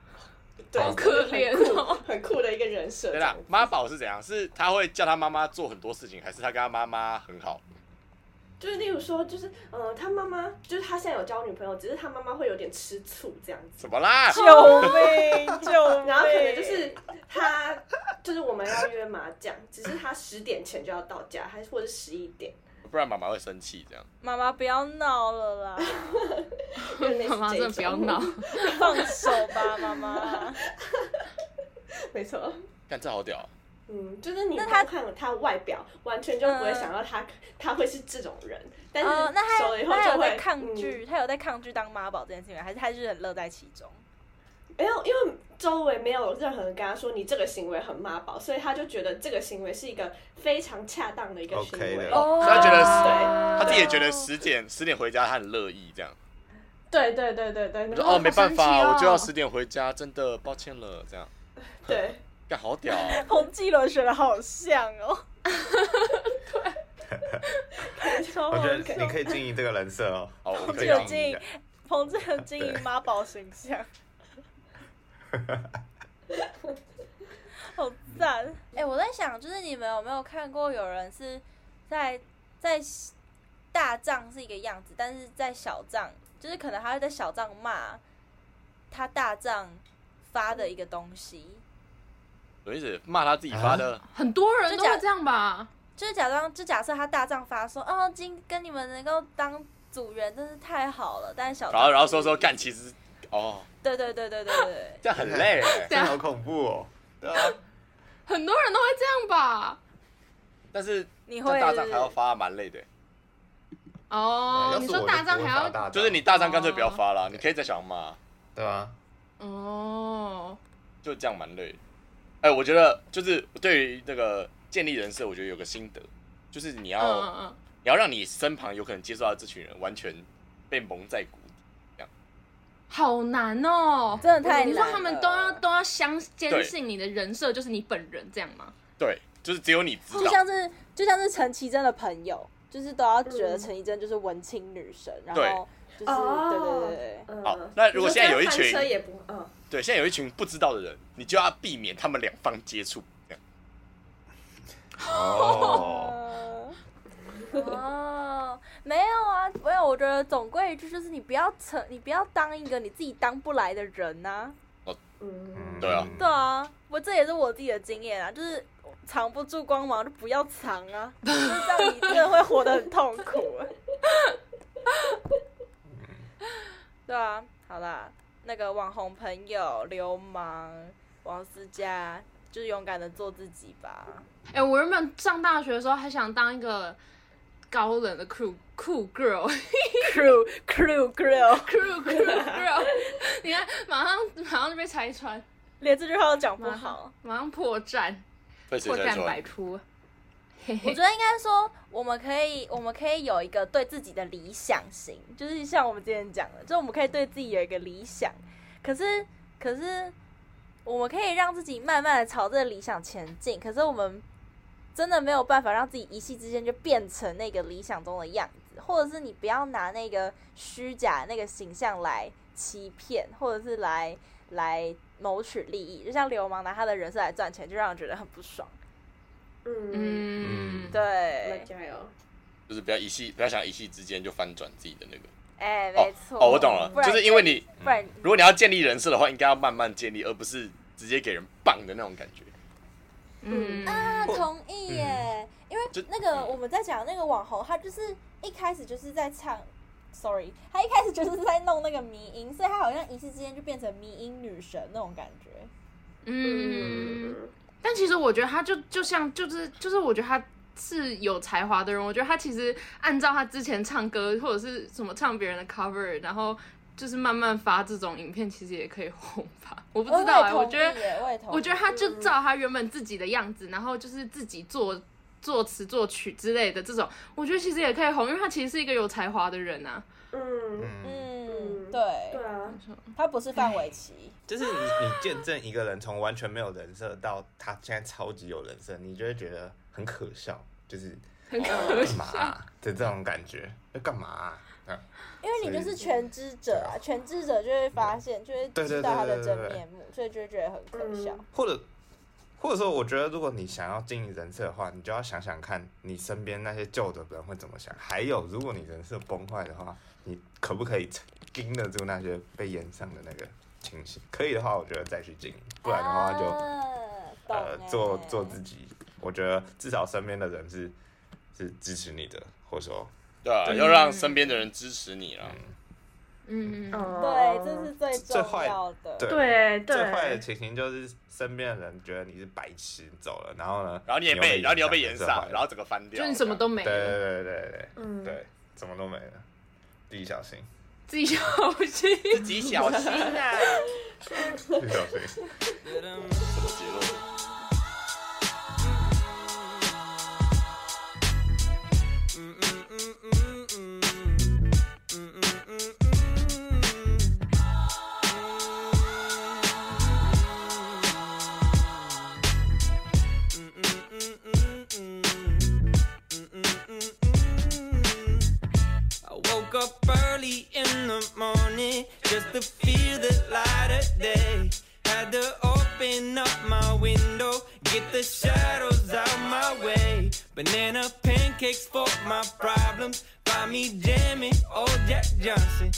对，好可怜哦，很酷的一个人设。对啦，妈宝是怎样？是他会叫他妈妈做很多事情，还是他跟他妈妈很好？就是例如说，就是呃，他妈妈就是他现在有交女朋友，只是他妈妈会有点吃醋这样子。怎么啦？救命！救命！然后可能就是他，就是我们要约麻将，只是他十点前就要到家，还是或者十一点。不然妈妈会生气。这样，妈妈不要闹了啦！妈妈真的不要闹，放手吧，妈妈。没错。看这好屌。嗯，就是你他看了他外表，完全就不会想到他他会是这种人。但是熟了以后就会，他有在抗拒，他有在抗拒当妈宝这件事情，还是他就是很乐在其中？没有，因为周围没有任何人跟他说你这个行为很妈宝，所以他就觉得这个行为是一个非常恰当的一个行为。哦，他觉得对，他自己也觉得十点十点回家他很乐意这样。对对对对对。哦，没办法，我就要十点回家，真的抱歉了，这样。对。干好屌。彭继伦学的好像哦。对。我觉得你可以经营这个人设哦。彭继伦经营，彭继伦经营妈宝形象。好赞！哎、欸，我在想，就是你们有没有看过有人是在在大帐是一个样子，但是在小帐，就是可能他会在小帐骂他大帐发的一个东西，什么意思？骂他自己发的？很多人都会这样吧？就是假装，就假设他大帐发说，哦，今跟你们能够当组员真是太好了，但是小帐，然后然后说说干，其实。哦，对对对对对对，这样很累，这样好恐怖哦。对啊，很多人都会这样吧？但是你会大帐还要发，蛮累的。哦，你说大帐还要，就是你大帐干脆不要发了，你可以再想嘛，对啊。哦，就这样蛮累。哎，我觉得就是对于那个建立人设，我觉得有个心得，就是你要你要让你身旁有可能接触到这群人，完全被蒙在鼓。好难哦，真的太难。你说他们都要都要相坚信你的人设就是你本人这样吗？对，就是只有你知道。就像是就像是陈绮贞的朋友，就是都要觉得陈绮贞就是文青女神，然后就是对对对对。好，那如果现在有一群，嗯对，现在有一群不知道的人，你就要避免他们两方接触。哦。哦。没有啊，没有。我觉得总归一句就是，你不要成，你不要当一个你自己当不来的人呐、啊。哦，对啊，对啊，我这也是我自己的经验啊，就是藏不住光芒就不要藏啊，这样你真的会活得很痛苦。对啊，好啦，那个网红朋友流氓王思佳，就是勇敢的做自己吧。哎、欸，我原本上大学的时候还想当一个。高冷的酷酷 girl，crew crew girl，crew girl，你看，马上马上就被拆穿，连这句话都讲不好，马上破绽，破绽百出。我觉得应该说，我们可以，我们可以有一个对自己的理想型，就是像我们之前讲的，就我们可以对自己有一个理想，可是，可是，我们可以让自己慢慢的朝这个理想前进，可是我们。真的没有办法让自己一夕之间就变成那个理想中的样子，或者是你不要拿那个虚假那个形象来欺骗，或者是来来谋取利益，就像流氓拿他的人设来赚钱，就让人觉得很不爽。嗯嗯，对，加油，就是不要一夕，不要想一夕之间就翻转自己的那个。哎、欸，没错。哦，我懂了，就是因为你，不然如果你要建立人设的话，应该要慢慢建立，而不是直接给人棒的那种感觉。嗯。啊，同意耶，因为那个我们在讲那个网红，他就是一开始就是在唱，sorry，他一开始就是在弄那个迷音，所以他好像一时之间就变成迷音女神那种感觉。嗯，但其实我觉得他就就像就是就是我觉得他是有才华的人，我觉得他其实按照他之前唱歌或者是什么唱别人的 cover，然后。就是慢慢发这种影片，其实也可以红吧？我不知道哎、欸，我，我觉得，我，我觉得他就照他原本自己的样子，然后就是自己作作词作曲之类的这种，我觉得其实也可以红，因为他其实是一个有才华的人呐、啊。嗯嗯，对。对啊，他不是范玮琪，就是你你见证一个人从完全没有人设到他现在超级有人设，你就会觉得很可笑，就是很可笑。的这种感觉，要干嘛、啊？因为你就是全知者啊，全知者就会发现，就会知道他的真面目，所以就会觉得很可笑。或者，或者说，我觉得如果你想要经营人设的话，你就要想想看你身边那些旧的人会怎么想。还有，如果你人设崩坏的话，你可不可以经得住那些被炎上的那个情形？可以的话，我觉得再去经营；不然的话就，就呃做做自己。我觉得至少身边的人是。是支持你的，或者说，对啊，要让身边的人支持你了。嗯，对，这是最重要的。对。对对，最坏的情形就是身边的人觉得你是白痴走了，然后呢，然后你也被，然后你又被延上，然后整个翻掉，就你什么都没了。对对对对对，嗯，对，什么都没了，自己小心，自己小心，自己小心啊，自己小心。什么结论 the light of day. Had to open up my window, get the shadows out my way. Banana pancakes for my problems. Find me jamming, old Jack Johnson.